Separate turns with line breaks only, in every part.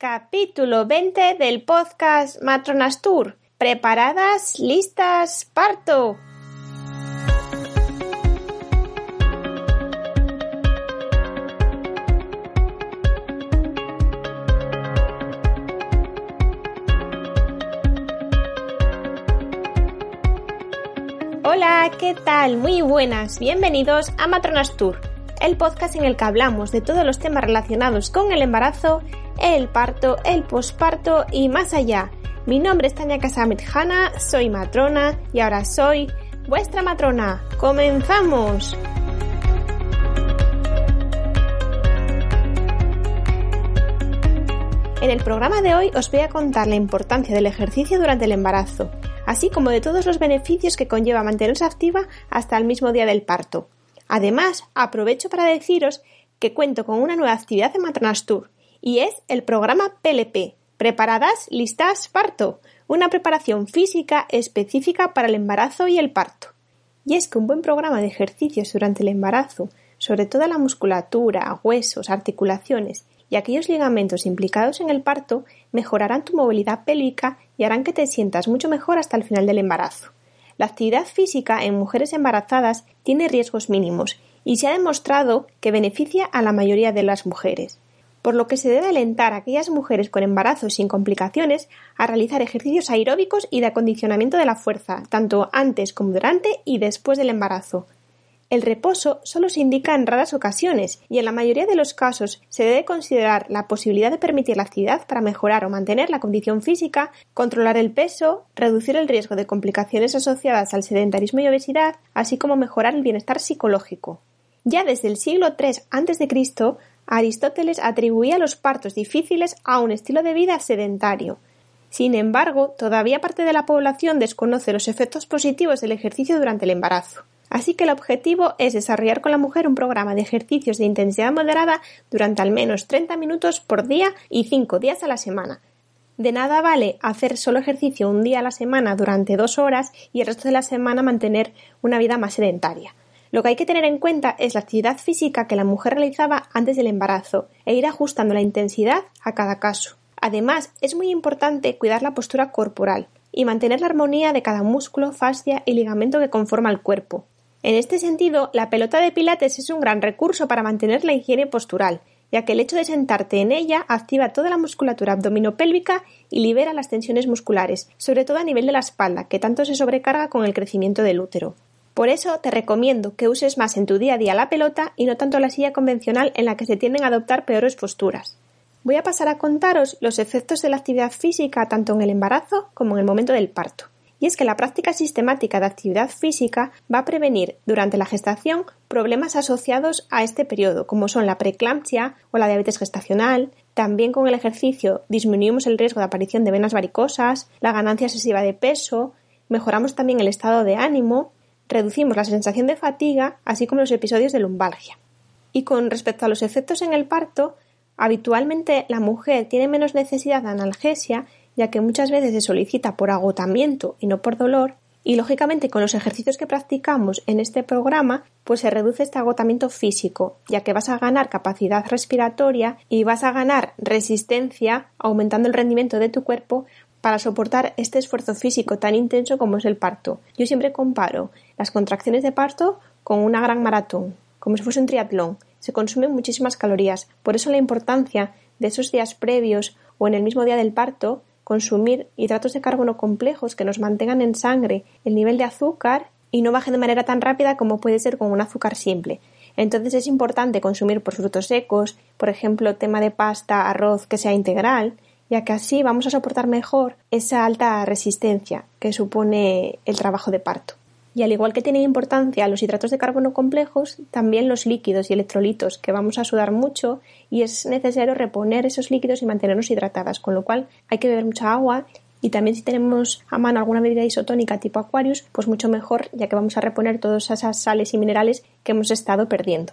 Capítulo 20 del podcast Matronas Tour. ¿Preparadas? ¿Listas? ¡Parto! Hola, ¿qué tal? Muy buenas, bienvenidos a Matronas Tour, el podcast en el que hablamos de todos los temas relacionados con el embarazo, el parto, el posparto y más allá. Mi nombre es Tania Casamit Hanna, soy matrona y ahora soy vuestra matrona. ¡Comenzamos! En el programa de hoy os voy a contar la importancia del ejercicio durante el embarazo, así como de todos los beneficios que conlleva mantenerse activa hasta el mismo día del parto. Además, aprovecho para deciros que cuento con una nueva actividad en Matronas Tour, y es el programa PLP, Preparadas, Listas, Parto, una preparación física específica para el embarazo y el parto. Y es que un buen programa de ejercicios durante el embarazo, sobre toda la musculatura, huesos, articulaciones y aquellos ligamentos implicados en el parto mejorarán tu movilidad pélvica y harán que te sientas mucho mejor hasta el final del embarazo. La actividad física en mujeres embarazadas tiene riesgos mínimos y se ha demostrado que beneficia a la mayoría de las mujeres, por lo que se debe alentar a aquellas mujeres con embarazos sin complicaciones a realizar ejercicios aeróbicos y de acondicionamiento de la fuerza, tanto antes como durante y después del embarazo, el reposo solo se indica en raras ocasiones y en la mayoría de los casos se debe considerar la posibilidad de permitir la actividad para mejorar o mantener la condición física, controlar el peso, reducir el riesgo de complicaciones asociadas al sedentarismo y obesidad, así como mejorar el bienestar psicológico. Ya desde el siglo III a.C., Aristóteles atribuía los partos difíciles a un estilo de vida sedentario. Sin embargo, todavía parte de la población desconoce los efectos positivos del ejercicio durante el embarazo. Así que el objetivo es desarrollar con la mujer un programa de ejercicios de intensidad moderada durante al menos 30 minutos por día y 5 días a la semana. De nada vale hacer solo ejercicio un día a la semana durante dos horas y el resto de la semana mantener una vida más sedentaria. Lo que hay que tener en cuenta es la actividad física que la mujer realizaba antes del embarazo e ir ajustando la intensidad a cada caso. Además, es muy importante cuidar la postura corporal y mantener la armonía de cada músculo, fascia y ligamento que conforma el cuerpo. En este sentido, la pelota de pilates es un gran recurso para mantener la higiene postural, ya que el hecho de sentarte en ella activa toda la musculatura abdominopélvica y libera las tensiones musculares, sobre todo a nivel de la espalda, que tanto se sobrecarga con el crecimiento del útero. Por eso te recomiendo que uses más en tu día a día la pelota y no tanto la silla convencional en la que se tienden a adoptar peores posturas. Voy a pasar a contaros los efectos de la actividad física tanto en el embarazo como en el momento del parto y es que la práctica sistemática de actividad física va a prevenir durante la gestación problemas asociados a este periodo, como son la preeclampsia o la diabetes gestacional. También con el ejercicio disminuimos el riesgo de aparición de venas varicosas, la ganancia excesiva de peso, mejoramos también el estado de ánimo, reducimos la sensación de fatiga, así como los episodios de lumbalgia. Y con respecto a los efectos en el parto, habitualmente la mujer tiene menos necesidad de analgesia ya que muchas veces se solicita por agotamiento y no por dolor, y lógicamente con los ejercicios que practicamos en este programa, pues se reduce este agotamiento físico, ya que vas a ganar capacidad respiratoria y vas a ganar resistencia, aumentando el rendimiento de tu cuerpo para soportar este esfuerzo físico tan intenso como es el parto. Yo siempre comparo las contracciones de parto con una gran maratón, como si fuese un triatlón. Se consumen muchísimas calorías, por eso la importancia de esos días previos o en el mismo día del parto consumir hidratos de carbono complejos que nos mantengan en sangre el nivel de azúcar y no bajen de manera tan rápida como puede ser con un azúcar simple. Entonces es importante consumir por frutos secos, por ejemplo, tema de pasta, arroz que sea integral, ya que así vamos a soportar mejor esa alta resistencia que supone el trabajo de parto. Y al igual que tienen importancia los hidratos de carbono complejos, también los líquidos y electrolitos, que vamos a sudar mucho y es necesario reponer esos líquidos y mantenernos hidratadas, con lo cual hay que beber mucha agua y también si tenemos a mano alguna bebida isotónica tipo Aquarius, pues mucho mejor, ya que vamos a reponer todas esas sales y minerales que hemos estado perdiendo.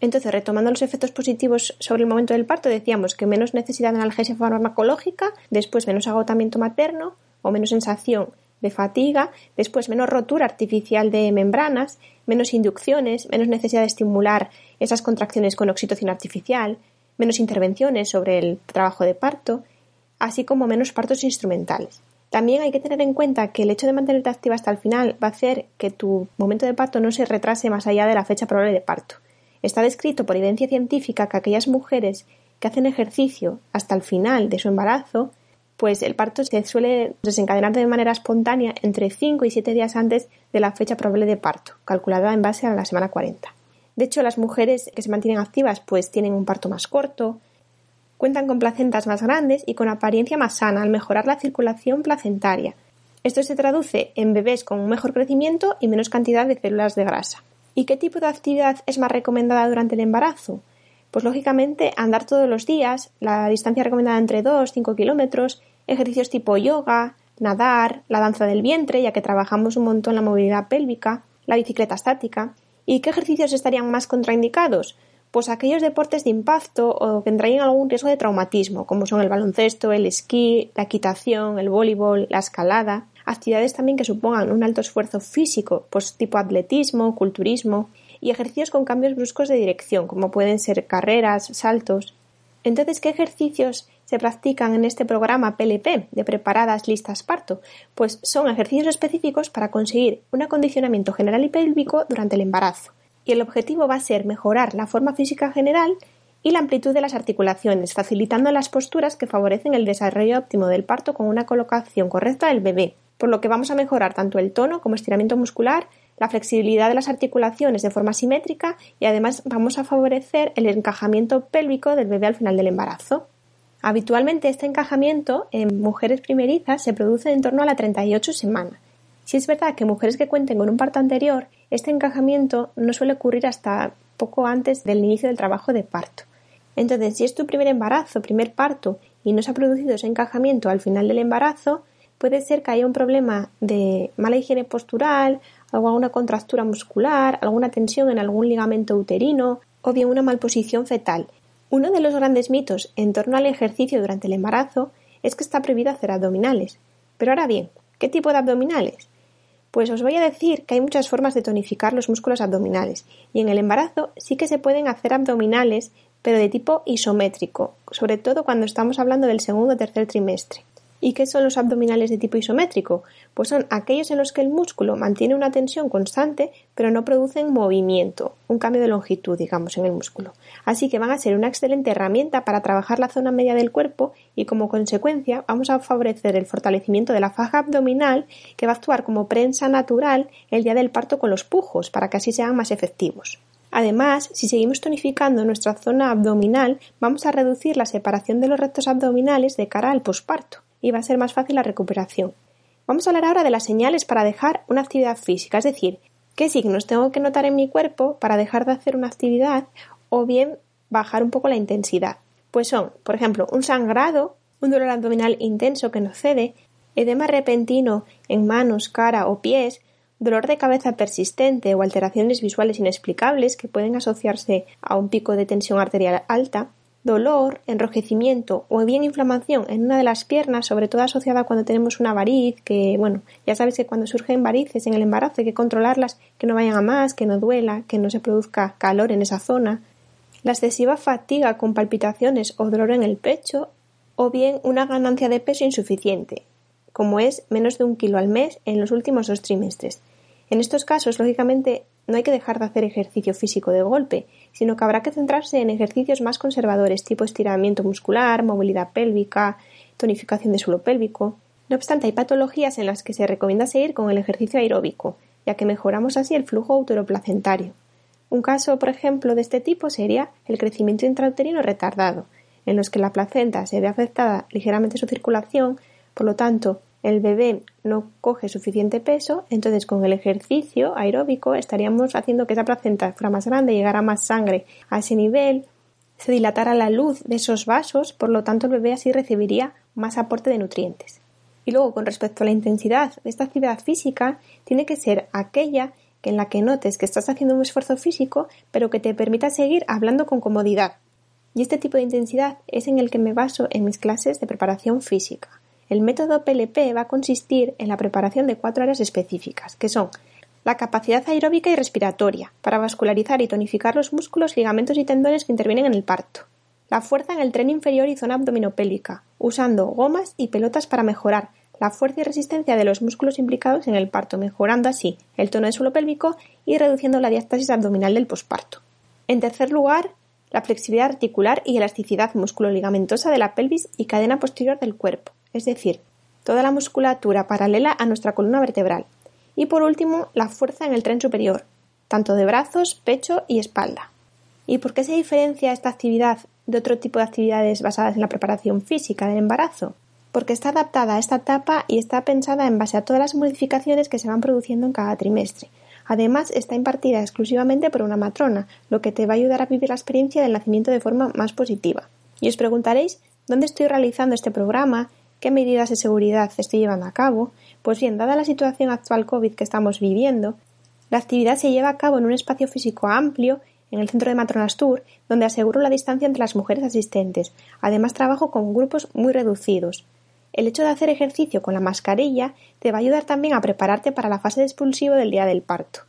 Entonces, retomando los efectos positivos sobre el momento del parto, decíamos que menos necesidad de analgesia farmacológica, después menos agotamiento materno o menos sensación de fatiga, después menos rotura artificial de membranas, menos inducciones, menos necesidad de estimular esas contracciones con oxitocina artificial, menos intervenciones sobre el trabajo de parto, así como menos partos instrumentales. También hay que tener en cuenta que el hecho de mantenerte activa hasta el final va a hacer que tu momento de parto no se retrase más allá de la fecha probable de parto. Está descrito por evidencia científica que aquellas mujeres que hacen ejercicio hasta el final de su embarazo, pues el parto se suele desencadenar de manera espontánea entre 5 y 7 días antes de la fecha probable de parto, calculada en base a la semana 40. De hecho, las mujeres que se mantienen activas pues tienen un parto más corto, cuentan con placentas más grandes y con apariencia más sana al mejorar la circulación placentaria. Esto se traduce en bebés con un mejor crecimiento y menos cantidad de células de grasa. ¿Y qué tipo de actividad es más recomendada durante el embarazo? Pues lógicamente andar todos los días, la distancia recomendada entre 2 y 5 kilómetros, ejercicios tipo yoga, nadar, la danza del vientre, ya que trabajamos un montón la movilidad pélvica, la bicicleta estática. ¿Y qué ejercicios estarían más contraindicados? pues aquellos deportes de impacto o que entrañen algún riesgo de traumatismo, como son el baloncesto, el esquí, la equitación, el voleibol, la escalada, actividades también que supongan un alto esfuerzo físico, pues tipo atletismo, culturismo, y ejercicios con cambios bruscos de dirección, como pueden ser carreras, saltos. Entonces, ¿qué ejercicios se practican en este programa PLP de preparadas listas parto? Pues son ejercicios específicos para conseguir un acondicionamiento general y pélvico durante el embarazo y el objetivo va a ser mejorar la forma física general y la amplitud de las articulaciones, facilitando las posturas que favorecen el desarrollo óptimo del parto con una colocación correcta del bebé, por lo que vamos a mejorar tanto el tono como estiramiento muscular, la flexibilidad de las articulaciones de forma simétrica y además vamos a favorecer el encajamiento pélvico del bebé al final del embarazo. Habitualmente este encajamiento en mujeres primerizas se produce en torno a la 38 semanas si es verdad que mujeres que cuenten con un parto anterior, este encajamiento no suele ocurrir hasta poco antes del inicio del trabajo de parto. Entonces, si es tu primer embarazo, primer parto, y no se ha producido ese encajamiento al final del embarazo, puede ser que haya un problema de mala higiene postural, alguna contractura muscular, alguna tensión en algún ligamento uterino o bien una malposición fetal. Uno de los grandes mitos en torno al ejercicio durante el embarazo es que está prohibido hacer abdominales. Pero ahora bien, ¿qué tipo de abdominales? Pues os voy a decir que hay muchas formas de tonificar los músculos abdominales y en el embarazo sí que se pueden hacer abdominales pero de tipo isométrico, sobre todo cuando estamos hablando del segundo o tercer trimestre. ¿Y qué son los abdominales de tipo isométrico? Pues son aquellos en los que el músculo mantiene una tensión constante, pero no producen movimiento, un cambio de longitud, digamos, en el músculo. Así que van a ser una excelente herramienta para trabajar la zona media del cuerpo y como consecuencia vamos a favorecer el fortalecimiento de la faja abdominal que va a actuar como prensa natural el día del parto con los pujos para que así sean más efectivos. Además, si seguimos tonificando nuestra zona abdominal, vamos a reducir la separación de los rectos abdominales de cara al posparto y va a ser más fácil la recuperación. Vamos a hablar ahora de las señales para dejar una actividad física, es decir, qué signos tengo que notar en mi cuerpo para dejar de hacer una actividad o bien bajar un poco la intensidad. Pues son, por ejemplo, un sangrado, un dolor abdominal intenso que no cede, edema repentino en manos, cara o pies, dolor de cabeza persistente o alteraciones visuales inexplicables que pueden asociarse a un pico de tensión arterial alta, dolor, enrojecimiento o bien inflamación en una de las piernas, sobre todo asociada cuando tenemos una variz, que bueno, ya sabéis que cuando surgen varices en el embarazo hay que controlarlas, que no vayan a más, que no duela, que no se produzca calor en esa zona, la excesiva fatiga con palpitaciones o dolor en el pecho, o bien una ganancia de peso insuficiente, como es menos de un kilo al mes en los últimos dos trimestres. En estos casos, lógicamente, no hay que dejar de hacer ejercicio físico de golpe, sino que habrá que centrarse en ejercicios más conservadores tipo estiramiento muscular, movilidad pélvica, tonificación de suelo pélvico. No obstante, hay patologías en las que se recomienda seguir con el ejercicio aeróbico, ya que mejoramos así el flujo uteroplacentario. Un caso, por ejemplo, de este tipo sería el crecimiento intrauterino retardado, en los que la placenta se ve afectada ligeramente su circulación, por lo tanto, el bebé no coge suficiente peso, entonces con el ejercicio aeróbico estaríamos haciendo que esa placenta fuera más grande, llegara más sangre a ese nivel, se dilatara la luz de esos vasos, por lo tanto el bebé así recibiría más aporte de nutrientes. Y luego, con respecto a la intensidad de esta actividad física, tiene que ser aquella que en la que notes que estás haciendo un esfuerzo físico, pero que te permita seguir hablando con comodidad. Y este tipo de intensidad es en el que me baso en mis clases de preparación física. El método PLP va a consistir en la preparación de cuatro áreas específicas, que son la capacidad aeróbica y respiratoria, para vascularizar y tonificar los músculos, ligamentos y tendones que intervienen en el parto. La fuerza en el tren inferior y zona abdominopélica, usando gomas y pelotas para mejorar la fuerza y resistencia de los músculos implicados en el parto, mejorando así el tono de suelo pélvico y reduciendo la diástasis abdominal del posparto. En tercer lugar, la flexibilidad articular y elasticidad musculoligamentosa de la pelvis y cadena posterior del cuerpo, es decir, toda la musculatura paralela a nuestra columna vertebral. Y por último, la fuerza en el tren superior, tanto de brazos, pecho y espalda. ¿Y por qué se diferencia esta actividad de otro tipo de actividades basadas en la preparación física del embarazo? Porque está adaptada a esta etapa y está pensada en base a todas las modificaciones que se van produciendo en cada trimestre. Además, está impartida exclusivamente por una matrona, lo que te va a ayudar a vivir la experiencia del nacimiento de forma más positiva. Y os preguntaréis dónde estoy realizando este programa ¿Qué medidas de seguridad estoy llevando a cabo? Pues bien, dada la situación actual COVID que estamos viviendo, la actividad se lleva a cabo en un espacio físico amplio en el centro de Matronas Tour, donde aseguro la distancia entre las mujeres asistentes. Además, trabajo con grupos muy reducidos. El hecho de hacer ejercicio con la mascarilla te va a ayudar también a prepararte para la fase de expulsivo del día del parto.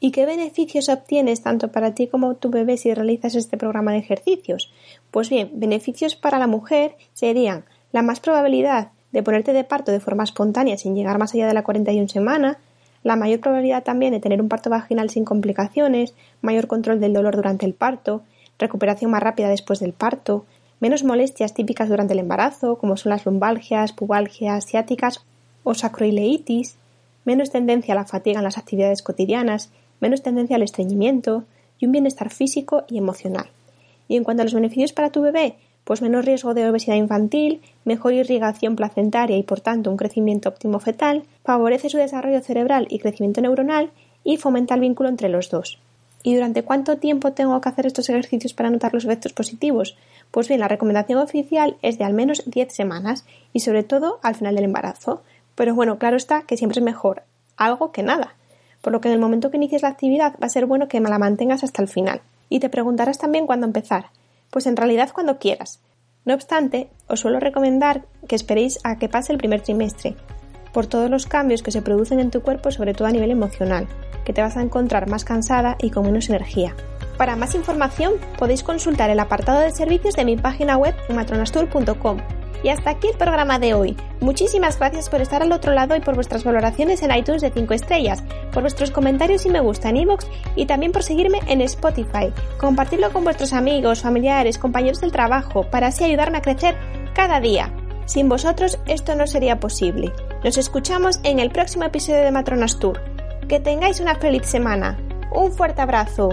¿Y qué beneficios obtienes tanto para ti como tu bebé si realizas este programa de ejercicios? Pues bien, beneficios para la mujer serían la más probabilidad de ponerte de parto de forma espontánea sin llegar más allá de la 41 semana, la mayor probabilidad también de tener un parto vaginal sin complicaciones, mayor control del dolor durante el parto, recuperación más rápida después del parto, menos molestias típicas durante el embarazo, como son las lumbalgias, pubalgias, ciáticas o sacroileitis, menos tendencia a la fatiga en las actividades cotidianas, menos tendencia al estreñimiento y un bienestar físico y emocional. Y en cuanto a los beneficios para tu bebé, pues menos riesgo de obesidad infantil, mejor irrigación placentaria y por tanto un crecimiento óptimo fetal, favorece su desarrollo cerebral y crecimiento neuronal y fomenta el vínculo entre los dos. ¿Y durante cuánto tiempo tengo que hacer estos ejercicios para notar los efectos positivos? Pues bien, la recomendación oficial es de al menos 10 semanas y sobre todo al final del embarazo. Pero bueno, claro está que siempre es mejor algo que nada. Por lo que en el momento que inicies la actividad va a ser bueno que la mantengas hasta el final. Y te preguntarás también cuándo empezar. Pues en realidad cuando quieras. No obstante, os suelo recomendar que esperéis a que pase el primer trimestre, por todos los cambios que se producen en tu cuerpo, sobre todo a nivel emocional, que te vas a encontrar más cansada y con menos energía. Para más información podéis consultar el apartado de servicios de mi página web matronastur.com y hasta aquí el programa de hoy. Muchísimas gracias por estar al otro lado y por vuestras valoraciones en iTunes de 5 estrellas, por vuestros comentarios y me gusta en iVoox y también por seguirme en Spotify. Compartirlo con vuestros amigos, familiares, compañeros del trabajo para así ayudarme a crecer cada día. Sin vosotros esto no sería posible. Nos escuchamos en el próximo episodio de Matronas Tour. Que tengáis una feliz semana. Un fuerte abrazo.